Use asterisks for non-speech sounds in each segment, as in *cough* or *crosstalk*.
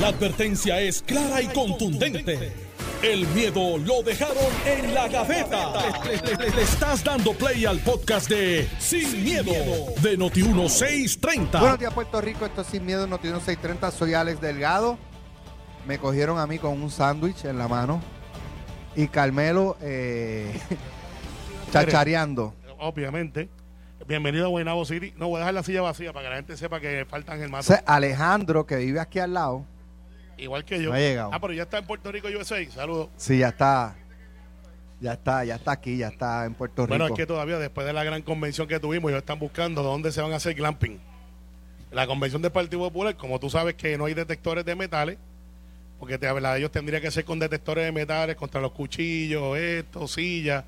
La advertencia es clara y contundente. El miedo lo dejaron en la gaveta. Le, le- le- le estás dando play al podcast de Sin, miedo, de Noti1630. Buenos días, Puerto Rico. Esto es Sin Miedo, Noticiero 630. Soy Alex Delgado. Me cogieron a mí con un sándwich en la mano. Y Carmelo eh, *laughs* chachareando. obviamente. Bienvenido a Guaynabo City. No, voy a dejar la silla vacía para que la gente sepa que faltan el mato. Alejandro, que vive aquí al lado, Igual que yo. No ha llegado. Ah, pero ya está en Puerto Rico USA. Saludos. sí, ya está. Ya está, ya está aquí, ya está en Puerto Bueno, es Rico. que todavía después de la gran convención que tuvimos, ellos están buscando dónde se van a hacer glamping. La convención del Partido Popular, como tú sabes que no hay detectores de metales, porque te, la de ellos tendría que ser con detectores de metales contra los cuchillos, esto, sillas.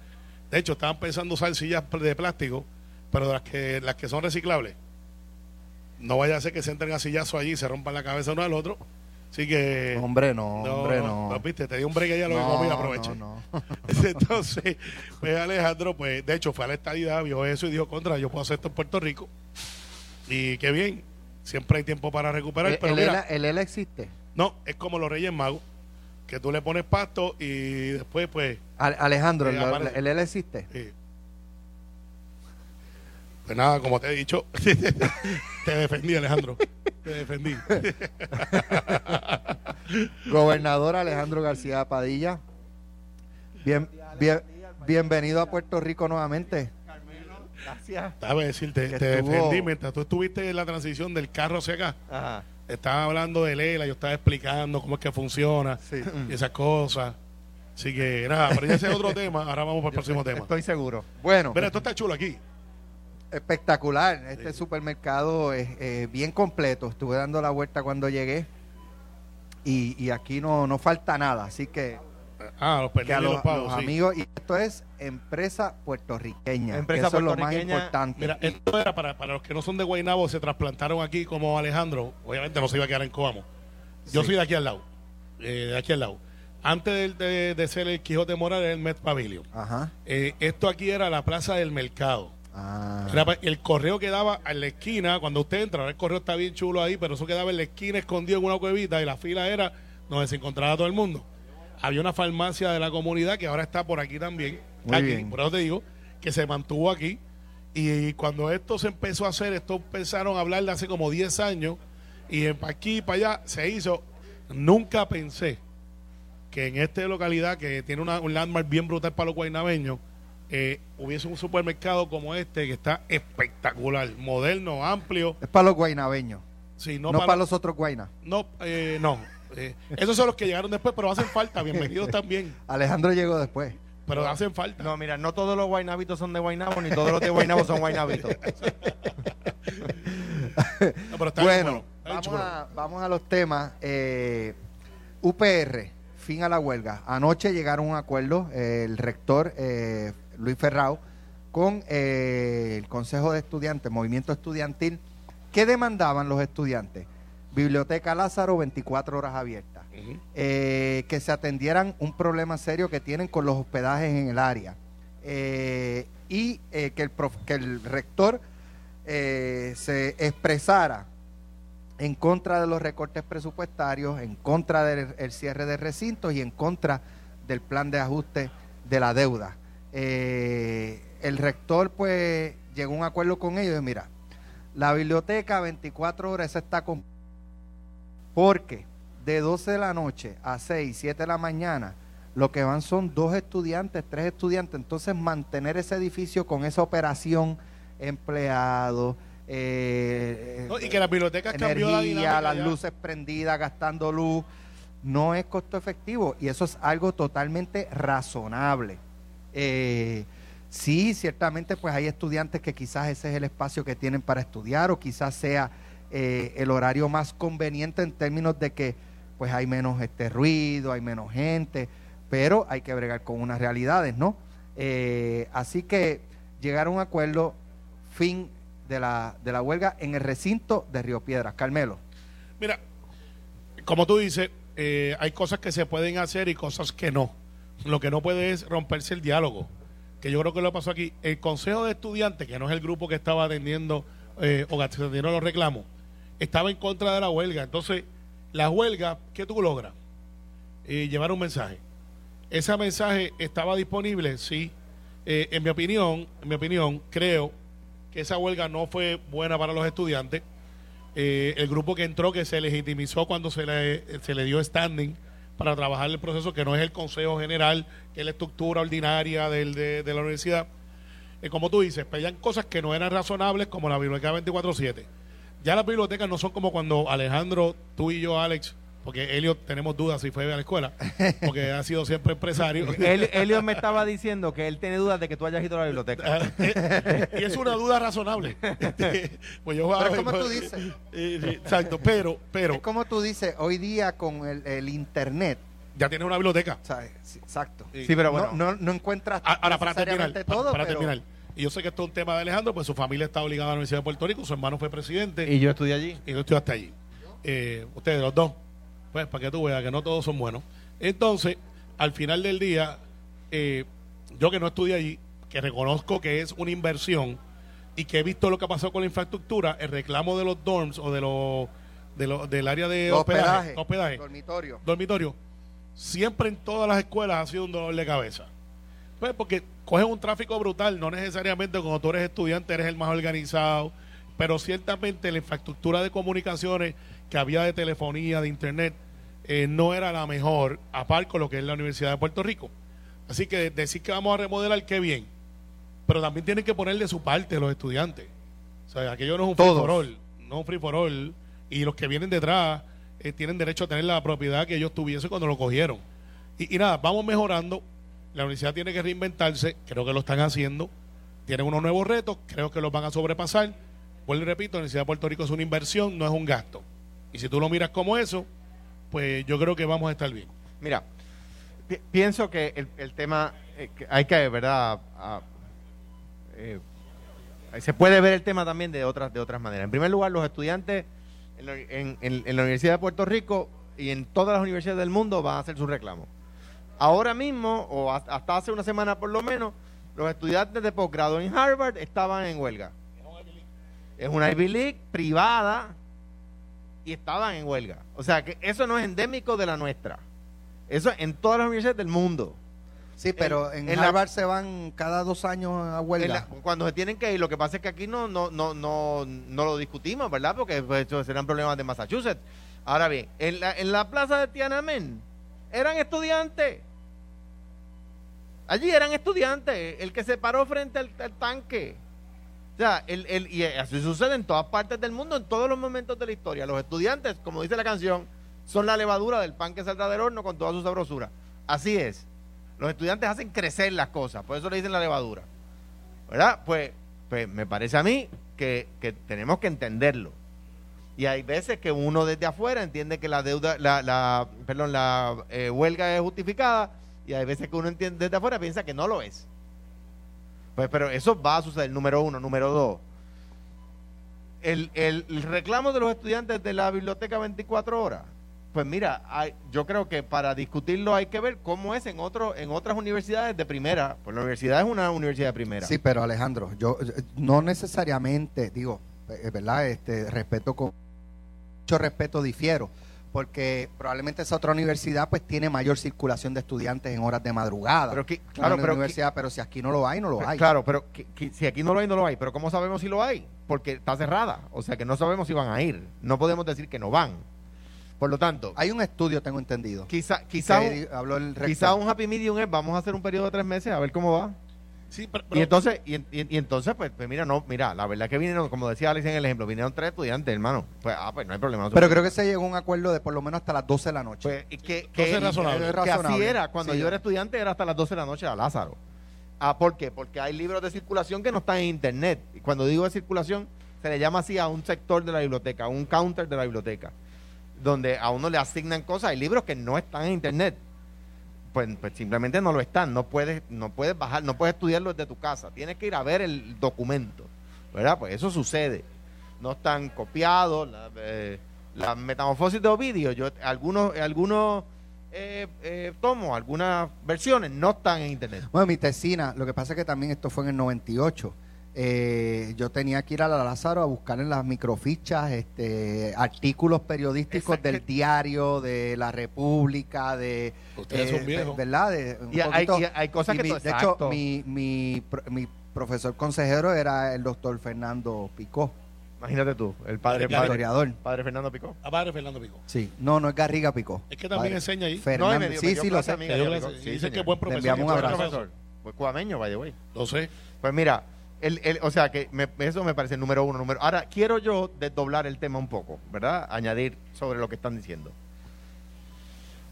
De hecho, estaban pensando usar sillas de plástico, pero las que, las que son reciclables. No vaya a ser que se entren a sillazo allí y se rompan la cabeza uno al otro. Así que. Hombre, no, hombre, no. pues, viste, te di un break allá, lo No, que comí, aproveche. no, no. *laughs* Entonces, pues Alejandro, pues de hecho fue a la estadidad, vio eso y dijo, contra, yo puedo hacer esto en Puerto Rico. Y qué bien, siempre hay tiempo para recuperar. ¿El, pero el mira, el existe? no, es como los Reyes Magos, que tú le pones pasto y después, pues, Ale- Alejandro, Eh, el, el existe. eh, pues nada, como te he dicho, *laughs* te defendí, Alejandro. Te defendí. *laughs* Gobernador Alejandro García Padilla. Bien, bien, bienvenido a Puerto Rico nuevamente. Gracias. Déjame decirte, te estuvo- defendí mientras tú estuviste en la transición del carro hacia acá. Ajá. Estaba hablando de Lela, yo estaba explicando cómo es que funciona Sí. y esas cosas. Así que nada, pero ese es otro *laughs* tema. Ahora vamos para el próximo tema. Estoy seguro. Bueno, Mira, esto está chulo aquí. Espectacular. Este supermercado es eh, bien completo. Estuve dando la vuelta cuando llegué. Y, y aquí no, no falta nada. Así que, Ah, los que a los, los pagos. los sí. amigos. Y esto es empresa puertorriqueña. Empresa eso es lo más importante. Mira, esto era para, para los que no son de Guaynabo, se trasplantaron aquí como Alejandro. Obviamente no se iba a quedar en Coamo. Yo Sí. soy de aquí al lado. eh, de aquí al lado. Antes de, de- de ser el Quijote Moral, era el Met Pavilion. Ajá. Eh, esto aquí era la plaza del mercado. Ah. Era el correo quedaba en la esquina, cuando usted entra, el correo está bien chulo ahí, pero eso quedaba en la esquina escondido en una cuevita y la fila era donde se encontraba todo el mundo. Había una farmacia de la comunidad que ahora está por aquí también. Muy aquí, bien. Por eso te digo, que se mantuvo aquí. Y cuando esto se empezó a hacer, esto empezaron a hablar de hace como 10 años, y en- pa' aquí y para allá se hizo. Nunca pensé que en esta localidad que tiene una- un landmark bien brutal para los guaynabeños, eh, hubiese un supermercado como este que está espectacular, moderno, amplio. Es para los guaynabeños. Sí, No, no, para, los otros guaynas. No, eh, no. Eh, esos son los que llegaron después, pero hacen falta. Bienvenidos *laughs* también. Alejandro llegó después. Pero hacen falta. No, mira, no todos los guaynabitos son de Guaynabo, ni todos los de Guaynabo son guaynabitos. *laughs* No, pero está bien Bueno, está bien vamos a, vamos a los temas. Eh, UPR, fin a la huelga. Anoche llegaron a un acuerdo eh, el rector eh, Luis Ferrao con eh, el Consejo de Estudiantes, Movimiento Estudiantil. ¿Qué demandaban los estudiantes? Biblioteca Lázaro, 24 horas abiertas. Eh, que se atendieran un problema serio que tienen con los hospedajes en el área. Eh, y que, el prof- que el rector se expresara en contra de los recortes presupuestarios, en contra del el cierre de recintos y en contra del plan de ajuste de la deuda. Eh, el rector pues llegó a un acuerdo con ellos y mira, la biblioteca 24 horas esa está con... Porque de 12 de la noche a 6, 7 de la mañana, lo que van son dos estudiantes, tres estudiantes. Entonces, mantener ese edificio con esa operación, empleados, eh, No, y que las bibliotecas cambió la energía, dinámica las ya. luces prendidas, gastando luz, no es costo efectivo y eso es algo totalmente razonable. Eh, sí, ciertamente pues hay estudiantes que quizás ese es el espacio que tienen para estudiar o quizás sea eh, el horario más conveniente en términos de que pues hay menos este ruido, hay menos gente, pero hay que bregar con unas realidades, ¿no? Eh, así que llegar a un acuerdo, fin de la, de la huelga en el recinto de Río Piedras. Carmelo. Mira, como tú dices, hay cosas que se pueden hacer y cosas que no. Lo que no puede es romperse el diálogo. Que yo creo que lo pasó aquí. El Consejo de Estudiantes, que no es el grupo que estaba atendiendo eh, o atendieron los reclamos, estaba en contra de la huelga. Entonces, La huelga, ¿qué tú logras? Eh, llevar un mensaje. ¿Ese mensaje estaba disponible? Sí. Eh, en mi opinión, en mi opinión, creo que esa huelga no fue buena para los estudiantes. Eh, el grupo que entró, que se legitimizó cuando se le, se le dio standing para trabajar el proceso, que no es el Consejo General, que es la estructura ordinaria del, de, la universidad. Eh, como tú dices, pedían cosas que no eran razonables, como la biblioteca 24-7. Ya las bibliotecas no son como cuando Alejandro, tú y yo, Alex, porque Elio tenemos dudas si fue a la escuela, porque ha sido siempre empresario. *laughs* Elio me estaba diciendo que él tiene dudas de que tú hayas ido a la biblioteca. Eh, y es una duda razonable. *laughs* Pues yo, Pero es como tú pues, dices. eh, exacto, pero, pero Es como tú dices, hoy día con el, el internet, ya tienes una biblioteca. ¿sabes? Sí, exacto. Sí. Pero bueno. no, no, no encuentras A- Ahora, para terminar, para, todo, para pero- terminar. Y yo sé que esto es un tema de Alejandro, pues su familia está obligada a la Universidad de Puerto Rico, su hermano fue presidente Y yo estudié allí. y yo estoy hasta allí. Eh, ustedes, los dos, pues para que tú veas que no todos son buenos. Entonces, al final del día, eh, yo que no estudié allí, que reconozco que es una inversión y que he visto lo que ha pasado con la infraestructura, el reclamo de los dorms o de los de los- del área de hospedaje, hospedaje, hospedaje, dormitorio. dormitorio, siempre en todas las escuelas ha sido un dolor de cabeza. Pues porque cogen un tráfico brutal, no necesariamente cuando tú eres estudiante eres el más organizado, pero ciertamente la infraestructura de comunicaciones que había de telefonía, de internet, eh, no era la mejor, a par con lo que es la Universidad de Puerto Rico. Así que decir que vamos a remodelar, qué bien. Pero también tienen que poner de su parte los estudiantes. O sea, aquello no es un free for all, no un free for all. Y los que vienen detrás eh, tienen derecho a tener la propiedad que ellos tuviesen cuando lo cogieron. Y, y nada, vamos mejorando. La universidad tiene que reinventarse, creo que lo están haciendo. Tienen unos nuevos retos, creo que los van a sobrepasar. Vuelvo y repito, la Universidad de Puerto Rico es una inversión, no es un gasto. Y si tú lo miras como eso, pues yo creo que vamos a estar bien. Mira, pi- pienso que el, tema, eh, que hay que, ¿verdad? A- eh, se puede ver el tema también de otras, de otras maneras. En primer lugar, los estudiantes en la, en- la Universidad de Puerto Rico y en todas las universidades del mundo van a hacer su reclamo. Ahora mismo, o hasta hace una semana por lo menos, los estudiantes de posgrado en Harvard estaban en huelga. Es una Ivy League privada y estaban en huelga. O sea que eso no es endémico de la nuestra. Eso en todas las universidades del mundo. Sí, pero en, en la- Harvard se van cada dos años a huelga. la- cuando se tienen que ir, lo que pasa es que aquí no, no, no, no, no lo discutimos, ¿verdad? Porque pues, serán problemas de Massachusetts. Ahora bien, en la, en la plaza de Tiananmen eran estudiantes. Allí eran estudiantes, el que se paró frente al, al tanque. O sea, el, el- y así sucede en todas partes del mundo, en todos los momentos de la historia. Los estudiantes, como dice la canción, son la levadura del pan que saldrá del horno con toda su sabrosura. Así es. Los estudiantes hacen crecer las cosas, por eso le dicen la levadura. ¿Verdad? Pues, pues me parece a mí que, que tenemos que entenderlo. Y hay veces que uno desde afuera entiende que la deuda, la, perdón, la eh, huelga es justificada, y hay veces que uno entiende desde afuera piensa que no lo es. Pues, pero eso va a suceder, número uno. Número dos, el, el- reclamo de los estudiantes de la biblioteca 24 horas. Pues mira, yo creo que para discutirlo hay que ver cómo es en otro, en otras universidades de primera. Pues la universidad es una universidad de primera. Sí, pero Alejandro, yo no necesariamente, digo, eh, ¿verdad? Este, respeto con mucho respeto difiero, porque probablemente esa otra universidad pues tiene mayor circulación de estudiantes en horas de madrugada. Pero que- claro, pero que- universidad, pero si aquí no lo hay, no lo hay. Claro, pero que- que si aquí no lo hay, no lo hay. Pero ¿cómo sabemos si lo hay? Porque está cerrada. O sea que no sabemos si van a ir. No podemos decir que no van. Por lo tanto, Hay un estudio, tengo entendido. quizá, quizá, un, habló el quizá un happy medium es vamos a hacer un periodo de tres meses a ver cómo va. Sí, pero, Y entonces, y, en- y- y entonces pues, pues mira, no, mira, la verdad que vinieron, como decía Alex en el ejemplo, vinieron tres estudiantes, hermano. Pues, ah, pues no hay problema. no Pero creo que se llegó a un acuerdo de por lo menos hasta las 12 de la noche. Pues, y que, que, es razonable. que así era. Cuando Sí. yo era estudiante era hasta las 12 de la noche a Lázaro. Ah, ¿Por qué? Porque hay libros de circulación que no están en internet. Y cuando digo de circulación, se le llama así a un sector de la biblioteca, a un counter de la biblioteca, donde a uno le asignan cosas. Hay libros que no están en internet. Pues, pues simplemente no lo están. No puedes, no puedes bajar, no puedes estudiarlo desde tu casa. Tienes que ir a ver el documento. ¿Verdad? Pues eso sucede. No están copiados. La, eh, metamorfosis de Ovidio, yo, algunos, algunos eh, eh, tomos, algunas versiones no están en internet. Bueno, mi tesina, lo que pasa es que también esto fue en el 98. Eh, yo tenía que ir a la Lázaro a buscar en las microfichas este, artículos periodísticos Exacto. del diario, de la República, de... Ustedes son viejos. ¿Verdad? De, un Y hay- poquito- y hay cosas y que mi- De hecho, mi, mi, mi profesor consejero era el doctor Fernando Picó, Imagínate tú, el padre, El padre, historiador. padre Fernando Picó. A padre Fernando Pico. Sí, no, no es Garriga Picó. Es que también Padre. enseña ahí. Fernando, No, y me dio- me sí, sí, lo sé. Picó. Sí, dice que buen profesor. enviamos un abrazo. profesor. Fue cuameño, by the way. Lo sé. Pues mira, el, el- o sea que me- eso me parece el número uno. Número, ahora, quiero yo desdoblar el tema un poco, ¿verdad? Añadir sobre lo que están diciendo.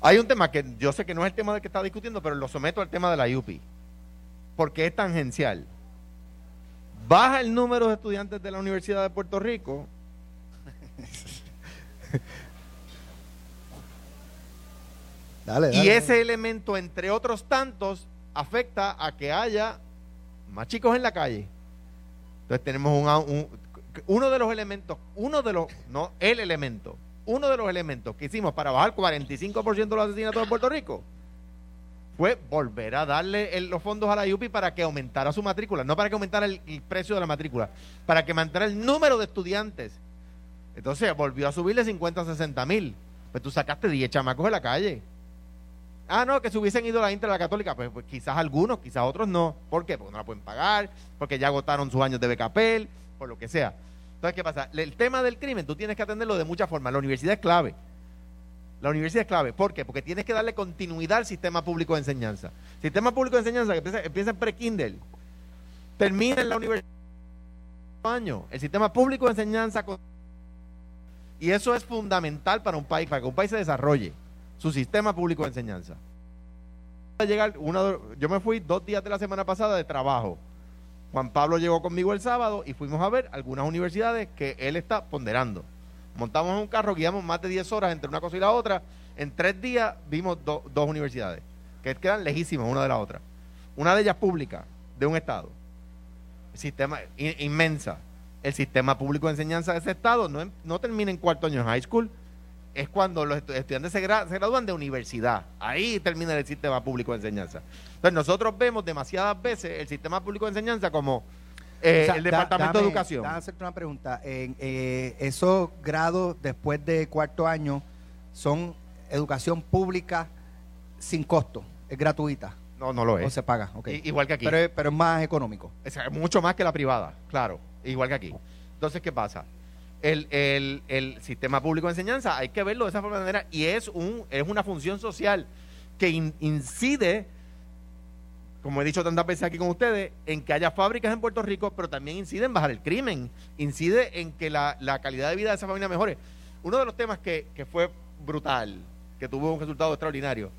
Hay un tema que yo sé que no es el tema del que está discutiendo, pero lo someto al tema de la UPI. Porque es tangencial. Baja el número de estudiantes de la Universidad de Puerto Rico. *laughs* Dale, Y ese elemento, entre otros tantos, afecta a que haya más chicos en la calle. Entonces tenemos un, un- uno de los elementos, uno de los, no el elemento, uno de los elementos que hicimos para bajar 45% de los asesinatos de Puerto Rico fue volver a darle los fondos a la UPI para que aumentara su matrícula, no para que aumentara el, precio de la matrícula, para que mantuviera el número de estudiantes. Entonces volvió a subir de 50 a 60 mil. Pues tú sacaste 10 chamacos de la calle. Ah, no, que se hubiesen ido a la Inter a la Católica. Pues, pues quizás algunos, quizás otros no. ¿Por qué? Porque no la pueden pagar, porque ya agotaron sus años de becapel, por lo que sea. Entonces, ¿qué pasa? El tema del crimen tú tienes que atenderlo de muchas formas. La universidad es clave. La universidad es clave. ¿Por qué? Porque tienes que darle continuidad al sistema público de enseñanza. Sistema público de enseñanza que empieza, en pre-Kindle, termina en la universidad año. El sistema público de enseñanza y eso es fundamental para un país, para que un país se desarrolle su sistema público de enseñanza. Llegar una, yo me fui dos días de la semana pasada de trabajo. Juan Pablo llegó conmigo el sábado y fuimos a ver algunas universidades que él está ponderando. Montamos en un carro, guiamos más de 10 horas entre una cosa y la otra. En tres días vimos do- dos universidades que quedan lejísimas una de la otra. Una de ellas pública, de un estado. Sistema in- inmensa. El sistema público de enseñanza de ese estado no, no termina en cuarto año de high school, es cuando los estu- estudiantes se, gra- se gradúan de universidad. Ahí termina el sistema público de enseñanza. Entonces nosotros vemos demasiadas veces el sistema público de enseñanza como eh, O sea, el da- Departamento de Educación. Déjame hacerte una pregunta. En, eh, ¿Esos grados después de cuarto año son educación pública sin costo? ¿Es gratuita? No, no lo ¿O es. se paga? I- Igual que aquí. Pero, es- pero es más económico. O sea, mucho más que la privada, claro, igual que aquí. Entonces, ¿qué pasa? El, el- el sistema público de enseñanza hay que verlo de esa forma manera y es, un, es una función social que in- incide, como he dicho tantas veces aquí con ustedes, en que haya fábricas en Puerto Rico, pero también incide en bajar el crimen, incide en que la, la calidad de vida de esa familia mejore. Uno de los temas que, que fue brutal, que tuvo un resultado extraordinario,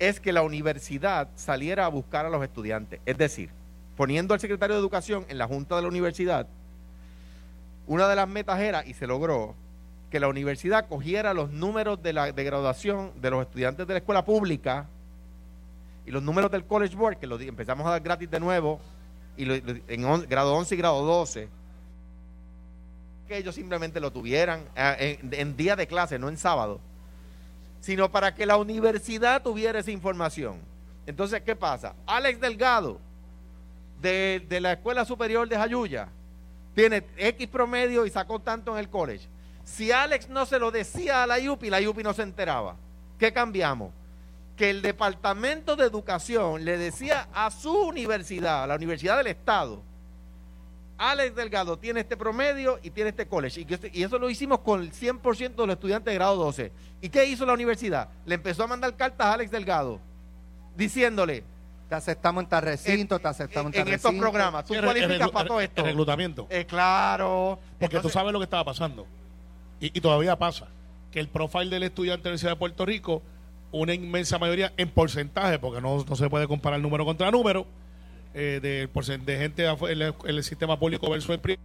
es que la universidad saliera a buscar a los estudiantes. Es decir, poniendo al secretario de Educación en la Junta de la Universidad, una de las metas era, y se logró, que la universidad cogiera los números de, la, de graduación de los estudiantes de la escuela pública y los números del College Board, que lo di- empezamos a dar gratis de nuevo, y en grado 11 y grado 12, que ellos simplemente lo tuvieran eh, en, en día de clase, no en sábado, sino para que la universidad tuviera esa información. Entonces, ¿qué pasa? Alex Delgado, de, de la Escuela Superior de Jayuya, tiene X promedio y sacó tanto en el college. Si Alex no se lo decía a la UPI, la UPI no se enteraba. ¿Qué cambiamos? Que el Departamento de Educación le decía a su universidad, a la Universidad del Estado, Alex Delgado tiene este promedio y tiene este college. Y, y eso lo hicimos con el 100% de los estudiantes de grado 12. ¿Y qué hizo la universidad? Le empezó a mandar cartas a Alex Delgado diciéndole, Te aceptamos en tal recinto, te aceptamos en, en tal estos recinto. programas, tú cualificas para todo esto. El reclutamiento. Eh, claro. Porque Entonces, tú sabes lo que estaba pasando. Y, y todavía pasa. Que el profile del estudiante de la Universidad de Puerto Rico, una inmensa mayoría en porcentaje, porque no, no se puede comparar número contra número, eh, porcen- de gente en el, en el sistema público versus el privado,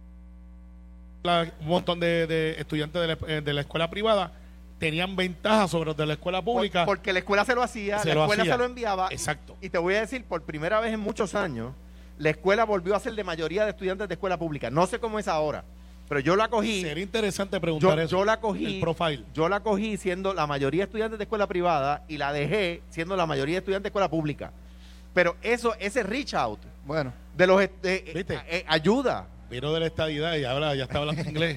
un montón de, de estudiantes de la, eh, de la escuela privada tenían ventaja sobre los de la escuela por- pública. porque la escuela se lo hacía, Se la lo escuela hacía. se lo enviaba. Exacto. Y te voy a decir, por primera vez en muchos años, la escuela volvió a ser de mayoría de estudiantes de escuela pública. No sé cómo es ahora, pero yo la cogí. Sería interesante preguntar Yo, eso. yo la cogí. El profile. Yo la cogí siendo la mayoría de estudiantes de escuela privada y la dejé siendo la mayoría de estudiantes de escuela pública. Pero eso, ese reach out Bueno, de los este, eh, ¿Viste? eh, ayuda. Vino de la estadidad y habla, ya está hablando inglés.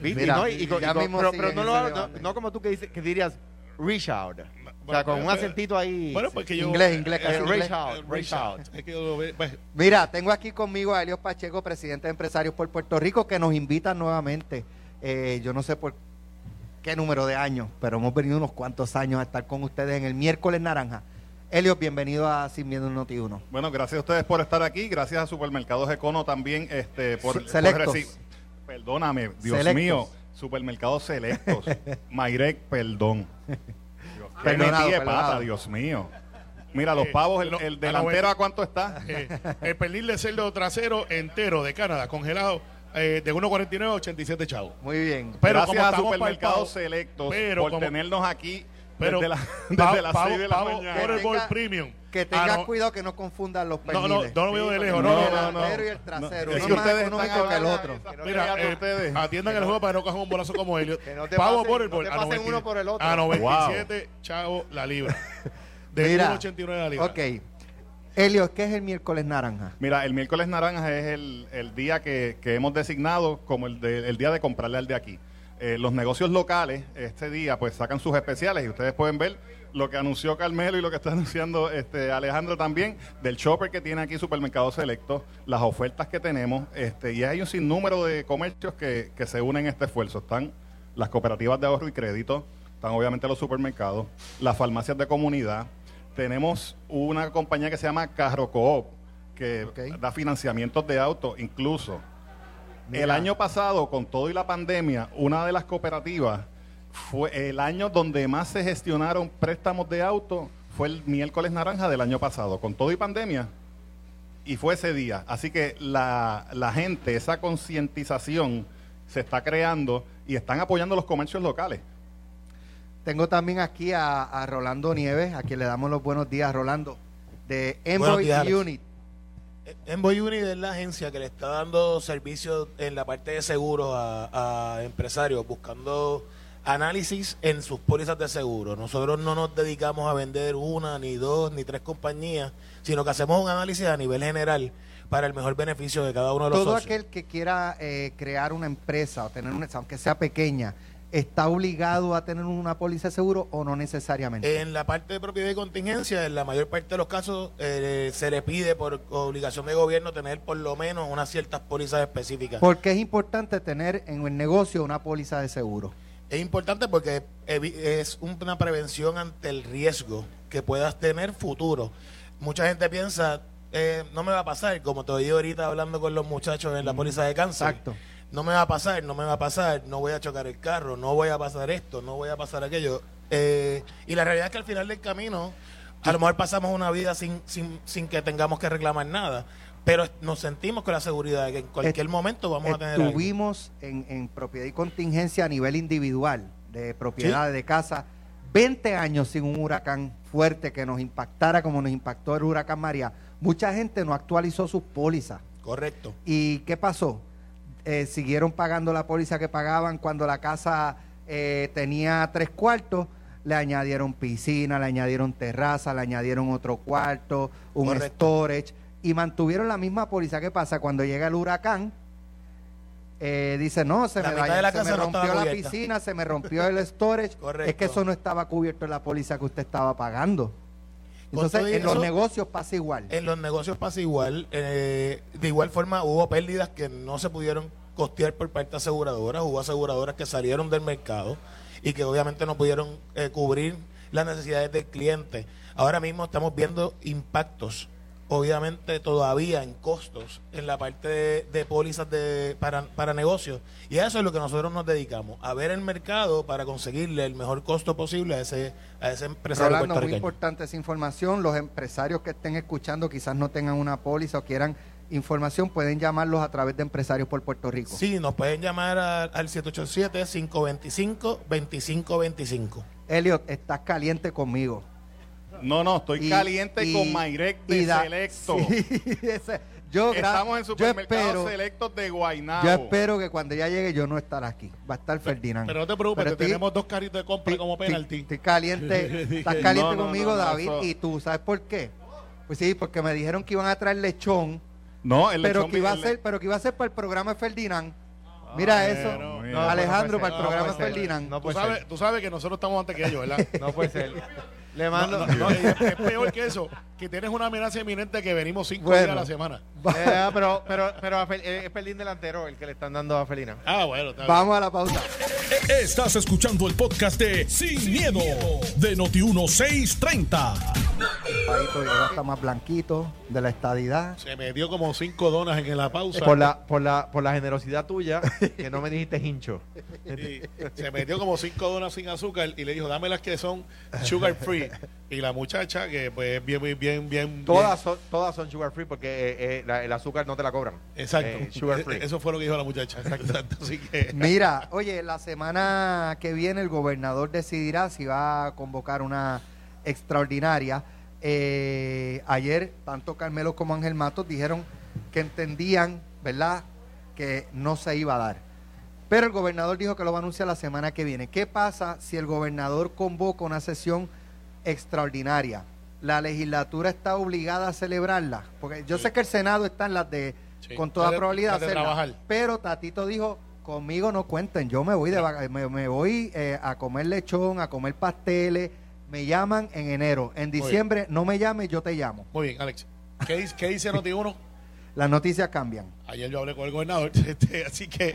¿Viste? *laughs* Mira, Y no, y- y con- ya y con- mismo pero, no, lo- no, debate. no como tú que, dices, que dirías reach out. o sea, con un acentito ahí. Bueno, pues que yo. Inglés, inglés, eh, inglés. reach out, reach out. reach Es que yo lo ve- pues, Mira, tengo aquí conmigo a Helios Pacheco, presidente de Empresarios por Puerto Rico, que nos invita nuevamente. Eh, yo no sé por qué número de años, pero hemos venido unos cuantos años a estar con ustedes en el miércoles naranja. Helios, bienvenido a Sin Miedo Noti 1. Bueno, gracias a ustedes por estar aquí, gracias a Supermercados Econo también este, por, por Selectos. Perdóname, Dios Selectos. mío, Supermercados Selectos. *laughs* Mayrek, perdón. Dios, qué Perdonado, metí de perdonado. pata, Dios mío. Mira, los Eh, pavos, el, delantero la a cuánto está? eh, el pernil de cerdo trasero entero de Canadá, congelado, eh, de 1.49 a 87 chavos. Muy bien. Pero gracias como a Supermercados pavo, Selectos pero por como- tenernos aquí Pero desde, la, *laughs* desde pavo, las pavo- 6 de la pavo mañana. por el tenga- Premium. Que Ah, tengas no. cuidado que no confundan los No, no, perniles. no lo veo de lejos, El no, no, no, delantero no. y el trasero. Es Uno que ustedes económico están que el otro. Que no Mira, eh, ustedes. atiendan el juego para que no cojan un bolazo como no te Pavo por el no bol. te a pasen 90 uno por el otro. A 97 chavos la libra. *laughs* De Mira, 1.89 la libra. Ok. Helios, ¿qué es el miércoles naranja? Mira, el miércoles naranja es el, el día que, que hemos designado como el, de- el día de comprarle al de aquí. Eh, los negocios locales este día pues sacan sus especiales y ustedes pueden ver lo que anunció Carmelo y lo que está *laughs* anunciando este Alejandro también del shopper que tiene aquí Supermercado Selecto, las ofertas que tenemos este y hay un sinnúmero de comercios que, que se unen a este esfuerzo. Están las cooperativas de ahorro y crédito, están obviamente los supermercados, las farmacias de comunidad, tenemos una compañía que se llama Carro Coop, que da financiamientos de auto, incluso. Mira. El año pasado, con todo y la pandemia, una de las cooperativas fue el año donde más se gestionaron préstamos de auto, fue el miércoles naranja del año pasado, con todo y pandemia. Y fue ese día. Así que la, la gente, esa concientización se está creando y están apoyando los comercios locales. Tengo también aquí a, a Rolando Nieves, a quien le damos los buenos días, Rolando, de Envoy días, Alex. Unit. Envoy Unit es la agencia que le está dando servicios en la parte de seguros a, a empresarios, buscando análisis en sus pólizas de seguro. Nosotros no nos dedicamos a vender una, ni dos, ni tres compañías, sino que hacemos un análisis a nivel general para el mejor beneficio de cada uno de los Todo socios. aquel que quiera eh, crear una empresa o tener una, aunque sea pequeña, ¿está obligado a tener una póliza de seguro o no necesariamente? En la parte de propiedad y contingencia, en la mayor parte de los casos, eh, se le pide por obligación de gobierno tener por lo menos unas ciertas pólizas específicas. Porque es importante tener en el negocio una póliza de seguro. Es importante porque es una prevención ante el riesgo que puedas tener futuro. Mucha gente piensa, eh, no me va a pasar, como te oí ahorita hablando con los muchachos en la póliza de cáncer. Exacto. No me va a pasar, no me va a pasar, no voy a chocar el carro, no voy a pasar esto, no voy a pasar aquello. Eh, y la realidad es que al final del camino, a lo mejor pasamos una vida sin, sin, sin que tengamos que reclamar nada, pero nos sentimos con la seguridad de que en cualquier Est- momento vamos a tener. Estuvimos en, en propiedad y contingencia a nivel individual de propiedades de casa 20 años sin un huracán fuerte que nos impactara como nos impactó el huracán María. Mucha gente no actualizó sus pólizas. Correcto. ¿Y qué pasó? Eh, siguieron pagando la póliza que pagaban cuando la casa eh, tenía tres cuartos. Le añadieron piscina, le añadieron terraza, le añadieron otro cuarto, un Correcto. storage y mantuvieron la misma póliza. ¿Qué pasa? Cuando llega el huracán, eh, dice, no, se, La me, dañó- la se me no rompió la cubierta. piscina, se me rompió el storage. Correcto. Es que eso no estaba cubierto en la póliza que usted estaba pagando. Entonces, en los negocios pasa igual. En los negocios pasa igual. eh, de igual forma, hubo pérdidas que no se pudieron costear por parte de aseguradoras. Hubo aseguradoras que salieron del mercado y que obviamente no pudieron eh, cubrir las necesidades del cliente. Ahora mismo estamos viendo impactos, obviamente todavía en costos en la parte de, de pólizas de, para, para negocios. Y a eso es lo que nosotros nos dedicamos, a ver el mercado para conseguirle el mejor costo posible a ese, a ese empresario Rolando, muy importante esa información. Los empresarios que estén escuchando quizás no tengan una póliza o quieran información, pueden llamarlos a través de Empresarios por Puerto Rico. Sí, nos pueden llamar a- al 787-525-2525. Elliot, estás caliente conmigo. No, no, estoy Y- caliente y- con Mayrek de y da- Selecto. *laughs* Sí, ese- yo, Estamos en supermercados espero, selectos de Guaynabo. yo espero que cuando ya llegue yo no estaré aquí. Va a estar Ferdinand. Pero no te preocupes, Pero te estoy- tenemos dos carritos de compra estoy- como penalti. Estoy caliente, *laughs* estás caliente No, conmigo, no, no, David, eso- y tú, ¿sabes por qué? Pues sí, porque me dijeron que iban a traer lechón, No, el pero lechón que iba a ser, pero que iba a ser para el programa de Ferdinand. Mira eso, no, no, Alejandro, no para el programa de Ferdinand. No Tú puede sabes, ser. tú sabes que nosotros estamos antes que ellos, ¿verdad? *laughs* No puede ser. Le mando. no, no, es, es peor que eso, que tienes una amenaza inminente que venimos cinco Bueno. días a la semana. *laughs* Eh, pero pero, pero Fel- eh, es Pelín delantero el que le están dando a Felina. Ah, bueno, está bien. Vamos a la pausa. Estás escuchando el podcast de Sin, miedo, de Noti1630. Paito llegó hasta más blanquito de la estadidad. Se metió como cinco donas en la pausa. Por la, por la, por la generosidad tuya, que no me dijiste hincho. Y se metió como cinco donas sin azúcar y le dijo, dame las que son sugar free. Y la muchacha, que pues es bien, bien, bien, bien. Todas son, todas son sugar free porque eh, eh, la- el azúcar no te la cobran. exacto. Eh, sugar E- free. Eso fue lo que dijo la muchacha. Exacto. Así que. Mira, oye, la semana que viene el gobernador decidirá si va a convocar una extraordinaria. Eh, ayer, tanto Carmelo como Ángel Matos dijeron que entendían, ¿verdad?, que no se iba a dar. Pero el gobernador dijo que lo va a anunciar la semana que viene. ¿Qué pasa si el gobernador convoca una sesión extraordinaria? ¿La legislatura está obligada a celebrarla? Porque yo Sí. sé que el Senado está en las de, Sí. con toda de- probabilidad, de hacerla. trabajar. Pero Tatito dijo, conmigo no cuenten, yo me voy de me, me voy eh, a comer lechón, a comer pasteles, me llaman en enero. En diciembre no me llames, yo te llamo. Muy bien, Alex. ¿Qué, dice- qué dice Noti1? Las noticias cambian. Ayer yo hablé con el gobernador, *laughs* este, así que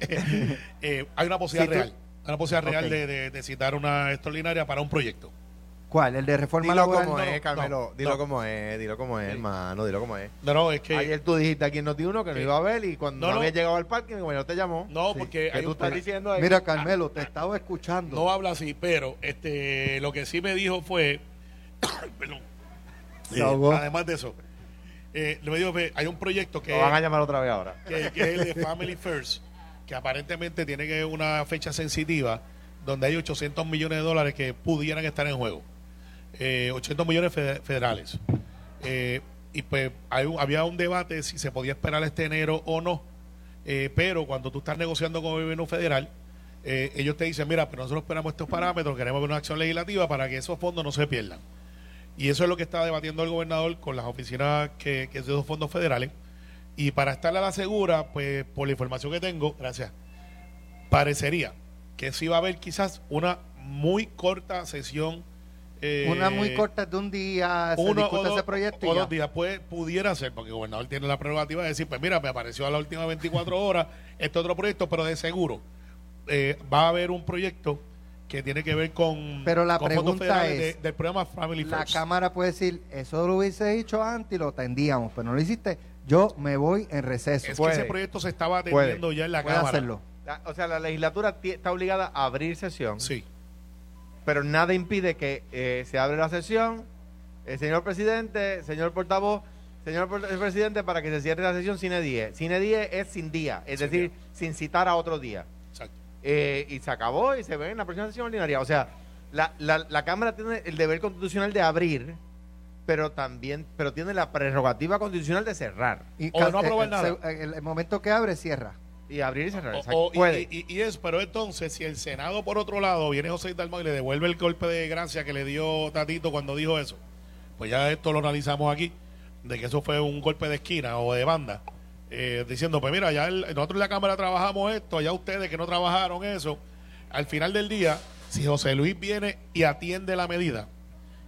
eh, hay una posibilidad Sí, real. Hay una posibilidad real Ok. de, de- de citar una extraordinaria para un proyecto. ¿Cuál? ¿El de reforma Dilo laboral? como no, es, Carmelo. no, dilo no. como es, dilo como es, Sí. hermano. Dilo como es. No, no, es que. Ayer tú dijiste aquí en Noti1 que no iba a ver y cuando No, había llegado al parque, bueno, te llamó. no, porque ¿Qué hay tú un estás diciendo ahí? Mira, Carmelo, te estaba escuchando. No habla así, pero este lo que sí me dijo fue. *coughs* perdón. Eh, además de eso, eh, me dijo que hay un proyecto que, Lo van a llamar otra vez ahora. que- que es el de Family First, que aparentemente tiene que una fecha sensitiva donde hay 800 millones de dólares que pudieran estar en juego. Eh, 800 millones fede- federales. Eh, y pues había un debate si se podía esperar este enero o no. Eh, pero cuando tú estás negociando con el gobierno federal, eh, ellos te dicen, mira, pero nosotros esperamos estos parámetros, queremos ver una acción legislativa para que esos fondos no se pierdan. Y eso es lo que está debatiendo el gobernador con las oficinas que, que es de esos fondos federales. Y para estar a la segura, pues por la información que tengo, gracias, parecería que sí va a haber quizás una muy corta sesión. Eh, Una muy corta de un día, se uno discute o, dos, ese proyecto y o dos días pues, pudiera ser, porque el gobernador tiene la prerrogativa de decir, pues mira, me apareció a las últimas 24 horas este otro proyecto, pero de seguro eh, va a haber un proyecto que tiene que ver con, Pero la con pregunta es, de- del programa Family La First. Cámara puede decir, eso lo hubiese dicho antes y lo tendíamos, pero no lo hiciste. Yo me voy en receso. es que ese proyecto se estaba Puede. atendiendo ya en la Puede Cámara. hacerlo. La- o sea, la legislatura está obligada a abrir sesión, Sí, pero nada impide que eh, se abre la sesión, el señor presidente, señor portavoz, señor por- el presidente, para que se cierre la sesión sin 10. Sin 10 es sin día, es Sin decir, sin citar a otro día. exacto. Eh, y se acabó y se ve en la próxima sesión ordinaria. O sea, la, la, la Cámara tiene el deber constitucional de abrir, pero también pero tiene la prerrogativa constitucional de cerrar. Y O no aprobar eh, nada. se- el, el momento que abre, cierra. Y abrir y cerrar. O- Puede. y, y es, pero entonces, si el Senado, por otro lado, viene José Dalmau y le devuelve el golpe de gracia que le dio Tatito cuando dijo eso, pues ya esto lo analizamos aquí, de que eso fue un golpe de esquina o de banda, eh, diciendo, pues mira, ya el- nosotros en la Cámara trabajamos esto, ya ustedes que no trabajaron eso, al final del día, si José Luis viene y atiende la medida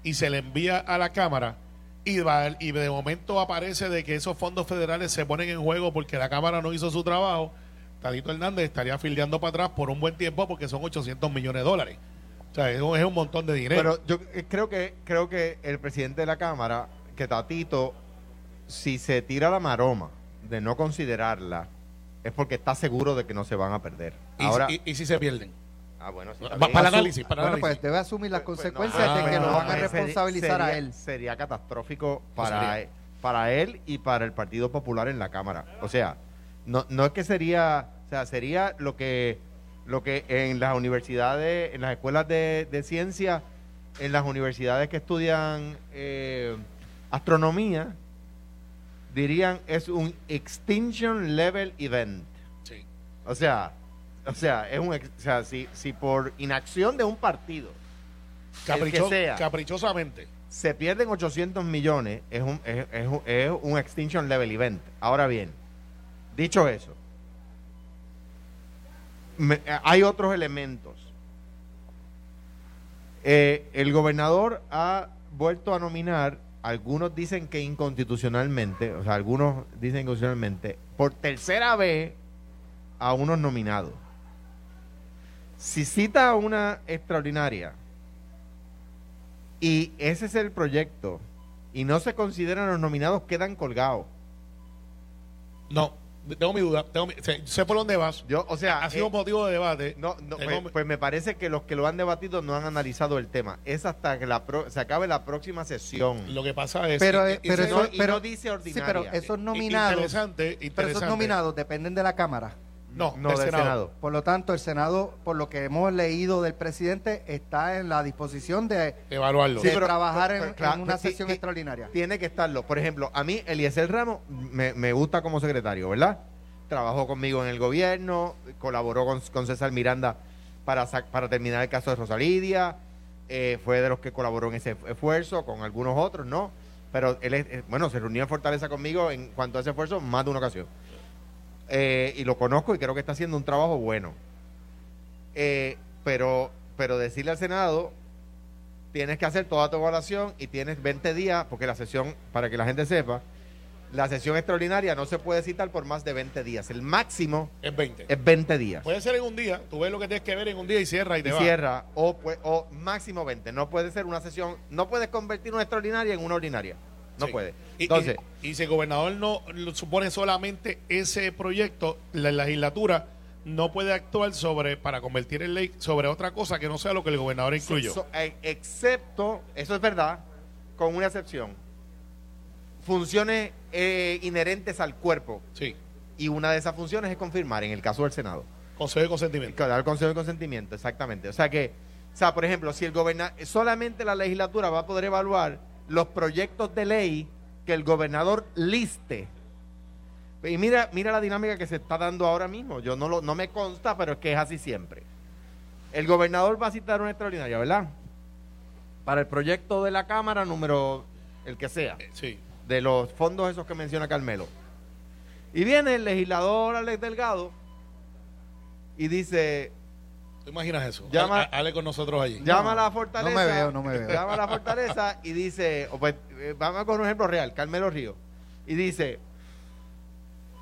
y se le envía a la Cámara, y, va- y de momento aparece de que esos fondos federales se ponen en juego porque la Cámara no hizo su trabajo, Tadito Hernández estaría fildeando para atrás por un buen tiempo porque son 800 millones de dólares. O sea, es un, es un montón de dinero. Pero yo eh, creo que creo que el presidente de la Cámara, que Tatito, si se tira la maroma de no considerarla, es porque está seguro de que no se van a perder. y, Ahora, y- y si se pierden. ah, bueno, sí, para el Asu- análisis, para bueno, pues análisis. debe asumir las Pues, consecuencias no, de que no, lo no, van a pues, responsabilizar sería, a él. Sería catastrófico para, sería? él- para él y para el Partido Popular en la Cámara. O sea, no, no es que sería, o sea, sería lo que, lo que en las universidades, en las escuelas de, de ciencia, en las universidades que estudian eh, astronomía, dirían es un extinction level event. Sí. O sea, o sea, es un, o sea, si, si por inacción de un partido, sea. caprichosamente. se pierden 800 millones, es un, es, es un- es un extinction level event. Ahora bien, dicho eso, eh, hay otros elementos. Eh, el gobernador ha vuelto a nominar, algunos dicen que inconstitucionalmente, o sea, algunos dicen inconstitucionalmente, por tercera vez a unos nominados. Si cita una extraordinaria y ese es el proyecto y no se consideran los nominados, quedan colgados. No, tengo mi duda. Tengo mi- sé, sé por dónde vas. Yo, o sea, ha sido eh, motivo de debate. no, no, pues, mi- pues me parece que los que lo han debatido no han analizado el tema. Es hasta que la pro- se acabe la próxima sesión. Lo que pasa es. Pero, y- y pero eso, y pero, no dice sí, ordinaria. pero esos nominados, Interesante, pero interesante. esos nominados dependen de la Cámara. No, No, del del Senado. Senado. Por lo tanto, el Senado, por lo que hemos leído del presidente, está en la disposición de, Evaluarlo. de Sí, pero- trabajar en, pero, claro, en una pues, sesión sí. extraordinaria. Tiene que estarlo. Por ejemplo, a mí Eliezer Ramos me, me gusta como secretario, ¿verdad? Trabajó conmigo en el gobierno, colaboró con, con César Miranda para, para terminar el caso de Rosalidia, eh, fue de los que colaboró en ese esfuerzo, con algunos otros, ¿no? Pero él, es, eh, bueno, se reunió en Fortaleza conmigo en cuanto a ese esfuerzo más de una ocasión. Eh, y lo conozco y creo que está haciendo un trabajo bueno. Eh, pero, pero decirle al Senado, tienes que hacer toda tu evaluación y tienes 20 días, porque la sesión, para que la gente sepa, la sesión extraordinaria no se puede citar por más de 20 días. El máximo Es 20. es 20 días. Puede ser en un día. Tú ves lo que tienes que ver en un día y cierra y te Y va. cierra, o máximo 20. No puede ser una sesión, no puedes convertir una extraordinaria en una ordinaria. No Sí. puede. Y- Entonces, y, y si el gobernador no lo supone solamente ese proyecto, la legislatura no puede actuar sobre para convertir en ley sobre otra cosa que no sea lo que el gobernador incluyó. So- eh, excepto, eso es verdad, con una excepción. Funciones eh, inherentes al cuerpo. sí, Y una de esas funciones es confirmar, en el caso del Senado. consejo de consentimiento. Claro, el consejo de consentimiento, exactamente. O sea que, o sea, por ejemplo, si el gobernador, solamente la legislatura va a poder evaluar los proyectos de ley que el gobernador liste. Y mira, mira la dinámica que se está dando ahora mismo. Yo no lo, no me consta, pero es que es así siempre. El gobernador va a citar una extraordinaria, ¿verdad? Para el proyecto de la Cámara, número el que sea Eh, Sí. de los fondos esos que menciona Carmelo. Y viene el legislador Alex Delgado y dice, ¿Tú imaginas eso? Llama- Ha- ha- Hable con nosotros allí. llama a la fortaleza. no me veo, no me veo. Llama a la fortaleza y dice, o pues, eh, vamos con un ejemplo real, Carmelo Río. Y dice,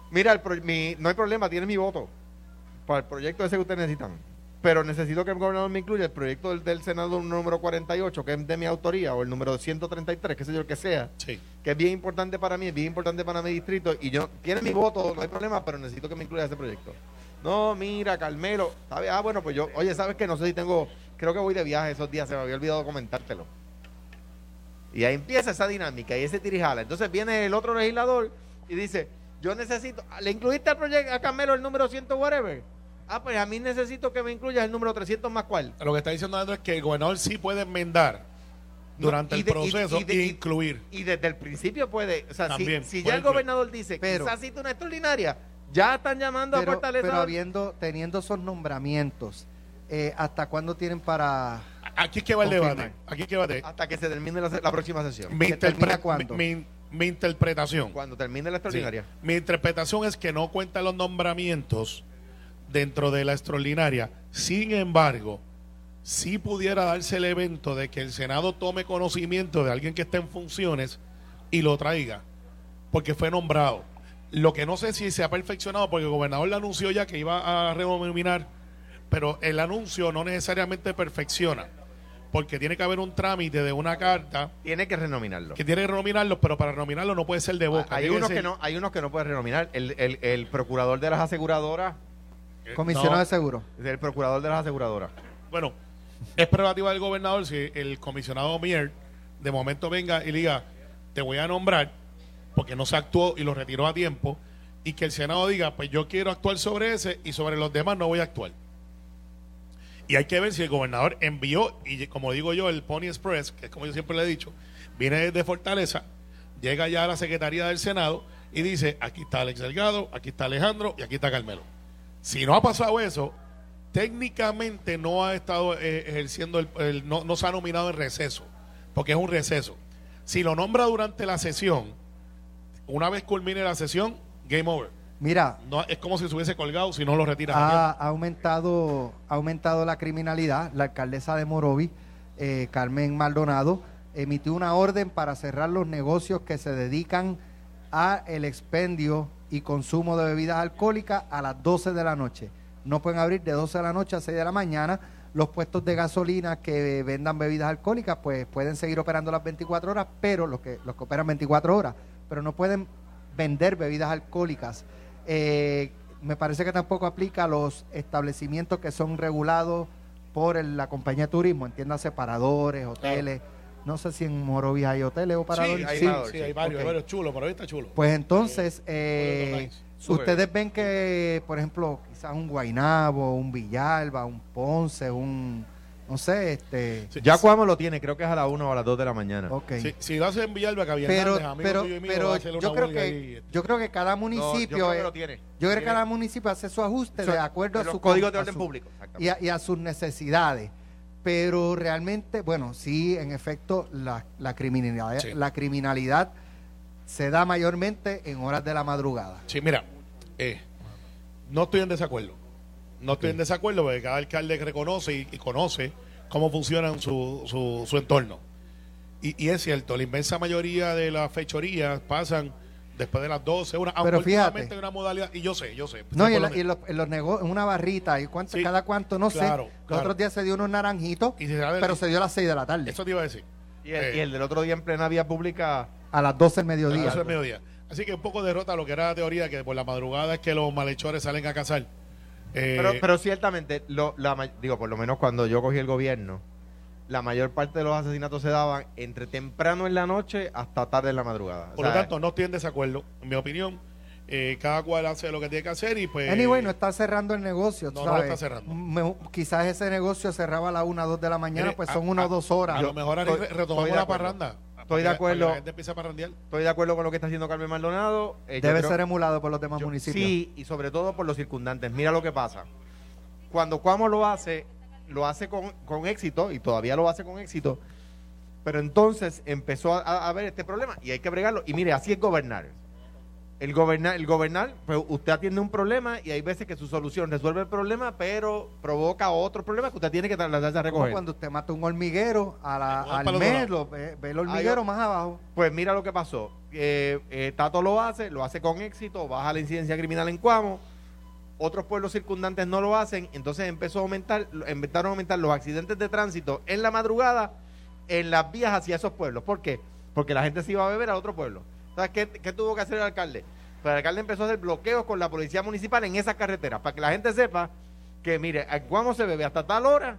mira, el pro- mi- no hay problema, tiene mi voto para el proyecto ese que ustedes necesitan. Pero necesito que el gobernador me incluya el proyecto del, del Senado número 48, que es de mi autoría, o el número 133, qué sé yo, el que sea Sí. que es bien importante para mí, es bien importante para mi distrito y yo tiene mi voto, no hay problema, pero necesito que me incluya ese proyecto. No, mira, Carmelo, ¿sabes? Ah, bueno, pues yo, oye, ¿sabes qué? No sé si tengo, creo que voy de viaje esos días, se me había olvidado comentártelo. Y ahí empieza esa dinámica y ese tirijala. Entonces viene el otro legislador y dice, yo necesito, ¿le incluiste al proyecto a Carmelo el número 100 whatever? Ah, pues a mí necesito que me incluyas el número 300 más cuál. Lo que está diciendo Andrés es que el gobernador sí puede enmendar durante No, y el y- proceso y de- e y- incluir. Y desde el principio puede, o sea, si- También, si, puede ya el incluir. gobernador dice, Pero- quizás cita una extraordinaria, ya están llamando a Pero, Fortaleza. pero habiendo, teniendo esos nombramientos, eh, ¿hasta cuándo tienen para...? Aquí es que va el debate. Aquí es que va el debate. hasta que se termine la, la próxima sesión. Mi, ¿Que termina interpre- cuándo? mi- mi- mi interpretación. Cuando termine la Sí. extraordinaria. Mi interpretación es que no cuentan los nombramientos dentro de la extraordinaria. Sin embargo, si pudiera darse el evento de que el Senado tome conocimiento de alguien que esté en funciones y lo traiga, porque fue nombrado. Lo que no sé si se ha perfeccionado, porque el gobernador le anunció ya que iba a renominar, pero el anuncio no necesariamente perfecciona, porque tiene que haber un trámite de una carta Tiene que renominarlo. que tiene que renominarlo, pero para renominarlo no puede ser de boca. hay unos ser- que no, hay unos que no puede renominar. El, el, el procurador de las aseguradoras, Eh, Comisionado no. de Seguro. el procurador de las aseguradoras. Bueno, es prerrogativa del gobernador si el comisionado Mier de momento venga y le diga, te voy a nombrar, porque no se actuó y lo retiró a tiempo, y que el Senado diga, pues yo quiero actuar sobre ese y sobre los demás no voy a actuar. Y hay que ver si el gobernador envió, y como digo yo, el Pony Express, que es como yo siempre le he dicho, viene desde Fortaleza, llega ya a la Secretaría del Senado y dice, aquí está Alex Delgado, aquí está Alejandro y aquí está Carmelo. Si no ha pasado eso, técnicamente no ha estado eh, ejerciendo, el, el- no, no se ha nominado en receso. porque es un receso. Si lo nombra durante la sesión, una vez culmine la sesión, game over. Mira, No, es como si se hubiese colgado si no lo retira. ha, ha aumentado, ha aumentado la criminalidad. La alcaldesa de Morovi, eh, Carmen Maldonado, emitió una orden para cerrar los negocios que se dedican a el expendio y consumo de bebidas alcohólicas a las 12 de la noche. No pueden abrir de 12 de la noche a 6 de la mañana. Los puestos de gasolina que vendan bebidas alcohólicas pues pueden seguir operando las 24 horas, pero los que, los que operan 24 horas, pero no pueden vender bebidas alcohólicas. Eh, me parece que tampoco aplica a los establecimientos que son regulados por el- la compañía de turismo, entiendas separadores, hoteles. No sé si en Morovis hay hoteles o Sí, paradores. hay, Sí. varios, sí, hay varios, Ok. hay varios chulos, está chulo. Pues entonces, eh, ustedes ven que, por ejemplo, quizás un Guainabo, un Villalba, un Ponce, un, no sé, este... Sí, Ya sí, Cuamo lo tiene, creo que es a la 1 o a las 2 de la mañana. Ok. Si, si lo hace en Villalba, que había pero, amigo pero, tuyo y mío, pero va a hacerle yo creo que ahí, este. yo creo que cada No, municipio yo creo que lo tiene. yo creo que cada municipio hace su ajuste de acuerdo a su códigos de orden su- público. y a, y a sus necesidades pero realmente bueno sí en efecto la, la criminalidad Sí. la criminalidad se da mayormente en horas de la madrugada Sí, mira, eh, no estoy en desacuerdo. No estoy en desacuerdo porque cada alcalde reconoce y, y conoce cómo funciona su, su, su entorno. Y, y es cierto, la inmensa mayoría de las fechorías pasan después de las 12, una, Pero fíjate. últimamente hay una modalidad, y yo sé, yo sé. no y, en, la- y en los, en los nego- en una barrita y cuánto, Sí. cada cuánto no Claro, sé los claro. otros días se dio unos naranjitos Y se pero se dio a las 6 de la tarde Eso te iba a decir. Y el, Eh, y el del otro día en plena vía pública. a las 12 del a mediodía eso es mediodía. Así que un poco derrota lo que era la teoría que por la madrugada es que los malhechores salen a cazar. Eh, Pero, pero ciertamente, lo, la, digo, por lo menos cuando yo cogí el gobierno, la mayor parte de los asesinatos se daban entre temprano en la noche hasta tarde en la madrugada. O por lo tanto, no estoy en desacuerdo, en mi opinión. Eh, cada cual hace lo que tiene que hacer y pues... Anyway, no está cerrando el negocio, No, no lo está cerrando. Me- quizás ese negocio cerraba a la una, dos de la mañana, Mire, pues a- son una a- o dos horas. A lo mejor re- retomamos la parranda. Estoy de acuerdo. la gente a. Estoy de acuerdo con lo que está haciendo Carmen Maldonado. eh, Debe creo- ser emulado por los demás yo- municipios. Sí, y sobre todo por los circundantes. Mira lo que pasa. Cuando Cuamo lo hace, lo hace con, con éxito, y todavía lo hace con éxito, pero entonces empezó a, a haber este problema y hay que bregarlo. Y mire, así es gobernar. El gobernar, el gobernar, pues usted atiende un problema y hay veces que su solución resuelve el problema, pero provoca otro problema que usted tiene que trasladarse a Como recoger. cuando usted mata un hormiguero a la- Como al mes, lo- ve, ve el hormiguero Hay más abajo. Pues mira lo que pasó. Eh, eh, Tato lo hace, lo hace con éxito, baja la incidencia criminal en Cuamo. Otros pueblos circundantes no lo hacen, entonces empezó a aumentar, empezaron a aumentar los accidentes de tránsito en la madrugada en las vías hacia esos pueblos. ¿Por qué? Porque la gente se iba a beber a otro pueblo. ¿Sabes qué, qué tuvo que hacer el alcalde? Pues el alcalde empezó a hacer bloqueos con la policía municipal en esas carreteras para que la gente sepa que, mire, en Cuamo se bebe hasta tal hora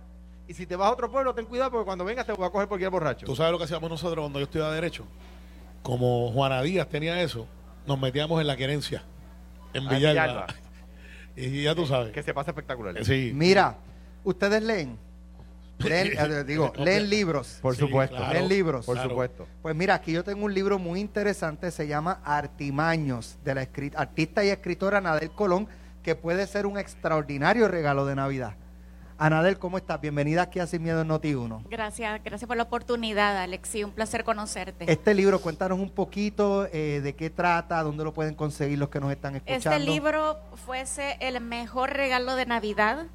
y si te vas a otro pueblo, ten cuidado porque cuando vengas te voy a coger porque eres borracho. Tú sabes lo que hacíamos nosotros cuando yo estudiaba Derecho. Como Juana Díaz tenía eso, nos metíamos en la querencia. En Ah, Villalba. Villalba. *laughs* Y ya tú sabes. Que se pasa espectacular. Sí. Mira, ustedes leen. Leen, eh, digo, *laughs* leen libros. Por Sí, supuesto. claro. leen libros. Por Claro. supuesto. Pues mira, aquí yo tengo un libro muy interesante, se llama Artimaños, de la artista y escritora Anadel Colón, que puede ser un extraordinario regalo de Navidad. Anadel, ¿cómo estás? Bienvenida aquí a Sin Miedo en Noti1. Gracias, gracias por la oportunidad, Alexi. Un placer conocerte. Este libro, cuéntanos un poquito eh, de qué trata, dónde lo pueden conseguir los que nos están escuchando. Este libro fuese el mejor regalo de Navidad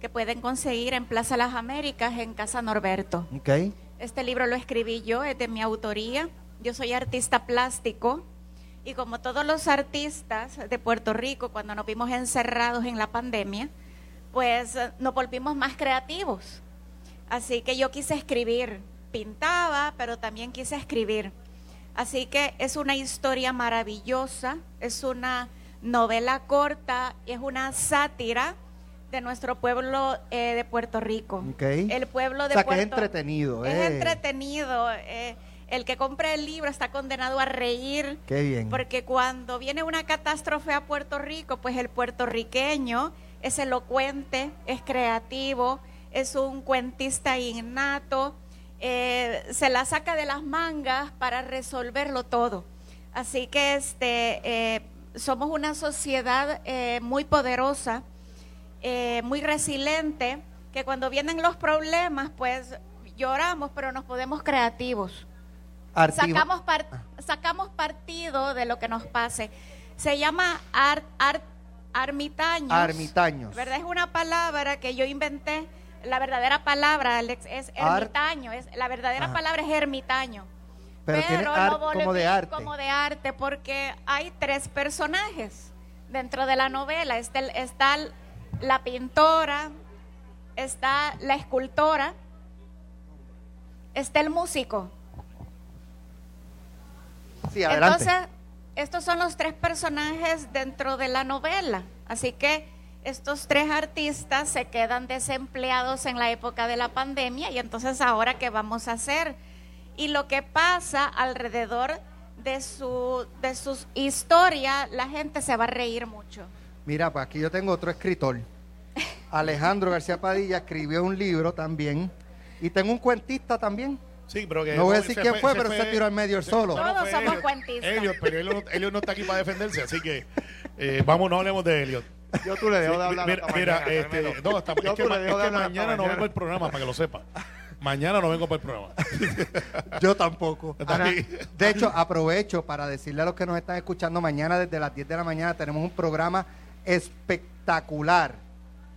que pueden conseguir en Plaza Las Américas, en Casa Norberto. Este libro lo escribí yo, es de mi autoría. Yo soy artista plástico y como todos los artistas de Puerto Rico, cuando nos vimos encerrados en la pandemia, pues eh, nos volvimos más creativos. Así que yo quise escribir, pintaba, pero también quise escribir. Así que es una historia maravillosa, es una novela corta, es una sátira de nuestro pueblo eh, de Puerto Rico. Ok. El pueblo de o sea, que es Puerto entretenido. es eh. entretenido. eh, el que compre el libro está condenado a reír. Qué bien. Porque cuando viene una catástrofe a Puerto Rico, pues el puertorriqueño es elocuente, es creativo, es un cuentista innato, eh, se la saca de las mangas para resolverlo todo. Así que este, somos una sociedad eh, muy poderosa, eh, muy resiliente, que cuando vienen los problemas, pues lloramos, pero nos podemos creativos. Sacamos, par- sacamos partido de lo que nos pase. Se llama ar, ar- armitaños. Armitaños. ¿Verdad? Es una palabra que yo inventé. La verdadera palabra, Alex, es ermitaño. Es, la verdadera Ajá. palabra es ermitaño. Pero volví como de arte. como de arte, porque hay tres personajes dentro de la novela. Está, el- está el- la pintora, está la escultora, está el músico. Sí, adelante. Entonces, estos son los tres personajes dentro de la novela. Así que estos tres artistas se quedan desempleados en la época de la pandemia y entonces ahora qué vamos a hacer? Y lo que pasa alrededor de su de sus historias, la gente se va a reír mucho. Mira, pues aquí yo tengo otro escritor. *laughs* Alejandro García Padilla escribió un libro también. Y tengo un cuentista también. Sí, pero que No voy a decir quién fue, pero se tiró al medio él solo. Todos somos Elliot. cuentistas. Elliot, pero Elliot, no- Elliot no está aquí para defenderse, así que eh, vamos, no hablemos de Elliot. Yo tú le dejo de hablar mira, hasta mira, mañana, este, no, Yo es que, es hasta mañana no vengo al programa, para que lo sepa. Mañana no vengo para el programa. *laughs* Yo tampoco. Ana, de hecho, aprovecho para decirle a los que nos están escuchando mañana desde las 10 de la mañana tenemos un programa espectacular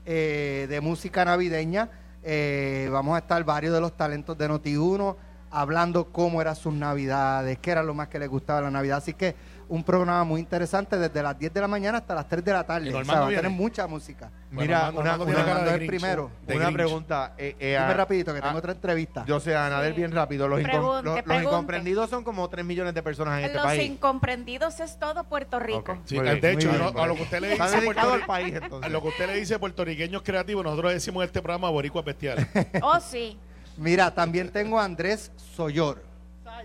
eh, de música navideña. Eh, vamos a estar varios de los talentos de Noti1 hablando cómo eran sus navidades, qué era lo más que les gustaba la Navidad. Así que un programa muy interesante desde las 10 de la mañana hasta las 3 de la tarde. ¿Y O sea, va a tener mucha música. Mira, una- de primero. de Una Grinch. pregunta. eh, eh, Dime ah, rapidito que tengo otra entrevista. Yo sé, Anabel, Sí. bien rápido. Los, incom- Pregunte, los- los pregunte. incomprendidos son como 3 millones de personas en este Los país. incomprendidos es todo Puerto Rico. Sí, de hecho, a bien, lo- a lo que usted le dice Puerto al país, A entonces. lo que usted le dice puertorriqueños creativos, nosotros decimos en este programa boricuas bestiales. Oh, sí. Mira, también tengo a Andrés Soyor.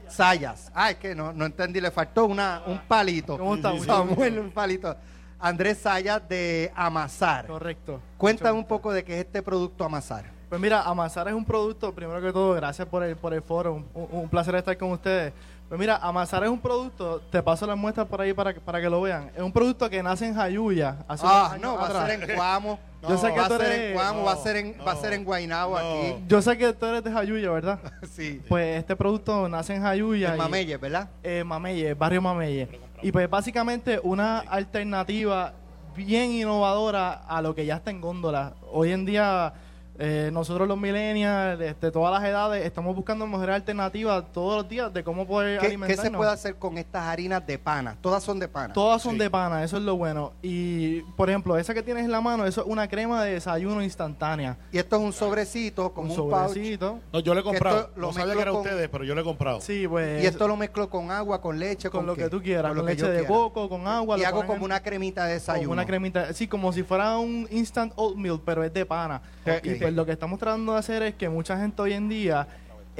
Sayas. Ah, es que no, no entendí, le faltó una, un palito. ¿Cómo está? Samuel, un palito. Andrés Sayas de Amasar. Correcto. Cuéntame un poco de qué es este producto Amasar. Pues mira, Amasar es un producto, primero que todo, gracias por el, por el foro, un- un placer estar con ustedes. Pues mira, Amasar es un producto, te paso las muestras por ahí para, que- para que lo vean. Es un producto que nace en Jayuya. Hace unos Ah, años no, va a atrás. *laughs* ser en Cuamo. Yo sé que va tú a ser eres- en Cuamo, va a ser en, va a ser en Guaynabo no. aquí. Yo sé que tú eres de Jayuya, ¿verdad? *laughs* Sí. Pues este producto nace en Jayuya. En y- Mameyes, ¿verdad? eh, Mameye, barrio Mameye. Y pues básicamente una alternativa bien innovadora a lo que ya está en góndola. Hoy en día eh, nosotros los millennials, de todas las edades, estamos buscando mejores alternativas todos los días de cómo poder ¿Qué, qué se puede hacer con estas harinas de pana? Todas son de pana. Todas son Sí. de pana, eso es lo bueno. Y, por ejemplo, esa que tienes en la mano, eso es una crema de desayuno instantánea. Y esto es un sobrecito, como un un, pouch. sobrecito. No, yo le he comprado. lo no sabía que era con- ustedes, pero yo le he comprado. Sí, pues. Y esto lo mezclo con agua, con leche, con con, lo qué? que tú quieras, lo con que leche de quiera. coco, con agua. Y lo hago como en- una cremita de desayuno. Como una cremita, sí, como si fuera un instant oatmeal, pero es de pana. Ok. Y pues lo que estamos tratando de hacer es que mucha gente hoy en día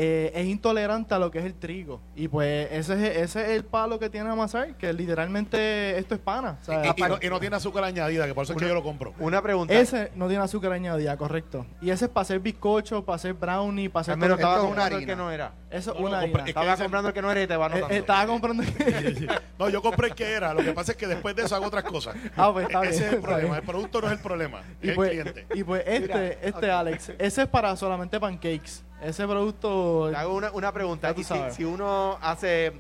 eh, es intolerante a lo que es el trigo. Y pues ese es, ese es el palo que tiene Amasar, que literalmente esto es pana. o sea, Y, y no, y no tiene azúcar añadida, que por eso es que yo lo compro. Una pregunta. ese no tiene azúcar añadida, correcto. Y ese es para hacer bizcocho, para hacer brownie, para hacer... Esto estaba comprando el harina. que no era. Eso No, una es Estaba ese- comprando el que no era y te va anotando. eh, estaba comprando... *laughs* No, yo compré el que era. Lo que pasa es que después de eso hago otras cosas. Ah, pues está Ese bien, es el problema. bien. El producto no es el problema. Y es pues, el cliente. y pues este, este Alex, ese es para solamente pancakes. Ese producto... Te hago una, una pregunta. Y si, si uno hace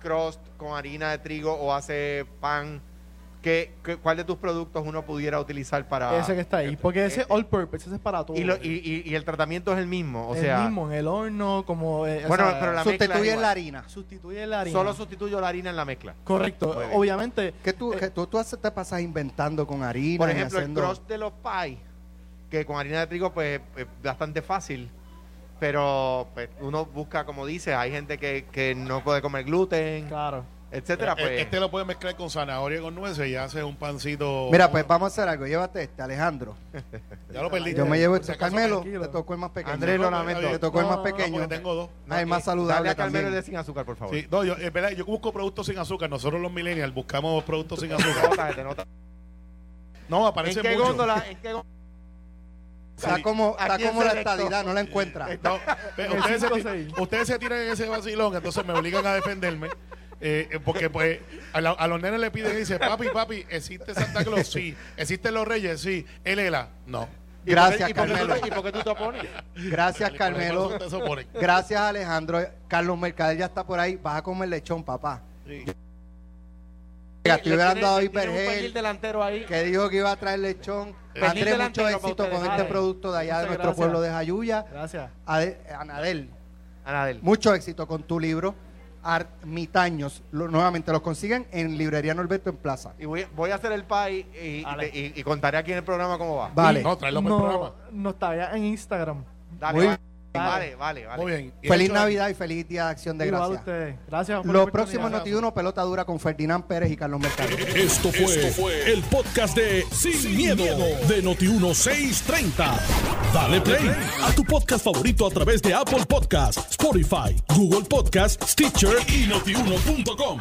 crust con harina de trigo o hace pan, ¿qué, qué- cuál de tus productos uno pudiera utilizar para...? Ese que está ahí. Porque ese eh, all purpose, ese es para todo. Y, lo- y, y- y el tratamiento es el mismo, o el sea... mismo, en el horno, como... eh, o Bueno, sea, pero la mezcla es Sustituyen igual. la harina. Sustituye la harina. Solo sustituyo la harina en la mezcla. Correcto. Obviamente... ¿Qué tú, eh, que tú, tú haces- te pasas inventando con harina Por y ejemplo, haciendo... el crust de los pies, que con harina de trigo pues es bastante fácil, pero pues, uno busca, como dices, hay gente que, que no puede comer gluten, Claro. etcétera, Eh, pues... Este lo puedes mezclar con zanahoria y con nueces y hace un pancito. Mira, pues vamos a hacer algo. Llévate este, Alejandro. Ya lo perdí. Yo me llevo este. Carmelo, te tocó el más pequeño. Andrés, lo No, lamento. bien. tocó el No, más no, pequeño. tengo dos. Es más eh, saludable Dale a Carmelo de sin azúcar, por favor. Sí, no, yo, es verdad, yo busco productos sin azúcar. Nosotros los millennials buscamos productos sin azúcar. No, ¿En aparece qué mucho. góndola? ¿En qué góndola? Está como, está como la estadidad, no la encuentra. No, ve, El ustedes, se, ustedes tiran en ese vacilón, entonces me obligan a defenderme. eh, eh, porque pues a, la- a los nenes le piden y dicen, papi, papi, ¿existe Santa Claus? Sí. ¿Existen los reyes? Sí. ¿El ELA? No. Gracias, ¿Y por qué tú Carmelo. te- ¿Y por qué tú te opones? Gracias, Carmelo. Gracias, Alejandro. Carlos Mercader ya está por ahí. Vas a comer lechón, papá. Estoy Pernil Vergel, delantero ahí. que dijo que iba a traer lechón. Andrés, mucho éxito con este producto de allá de nuestro gracias. pueblo de Jayuya. Gracias. Ade- Anadel, Anadel. mucho éxito con tu libro. Armitaños. Lo- nuevamente los consiguen en Librería Norberto en Plaza. Y voy, voy a hacer el pay y, y, Dale. te- y- y contaré aquí en el programa cómo va. Vale. No, tráelo para el No, programa. nos taguea en Instagram. Dale. Vale, vale, vale. Muy bien. Feliz hecho- Navidad y feliz Día de Acción de Gracias. ustedes. Gracias por Los próximos Noti1, pelota dura con Ferdinand Pérez y Carlos Mercado. Esto fue, el podcast de Sin, miedo, de Noti1630. Dale play a tu podcast favorito a través de Apple Podcasts, Spotify, Google Podcasts, Stitcher y notiuno.com.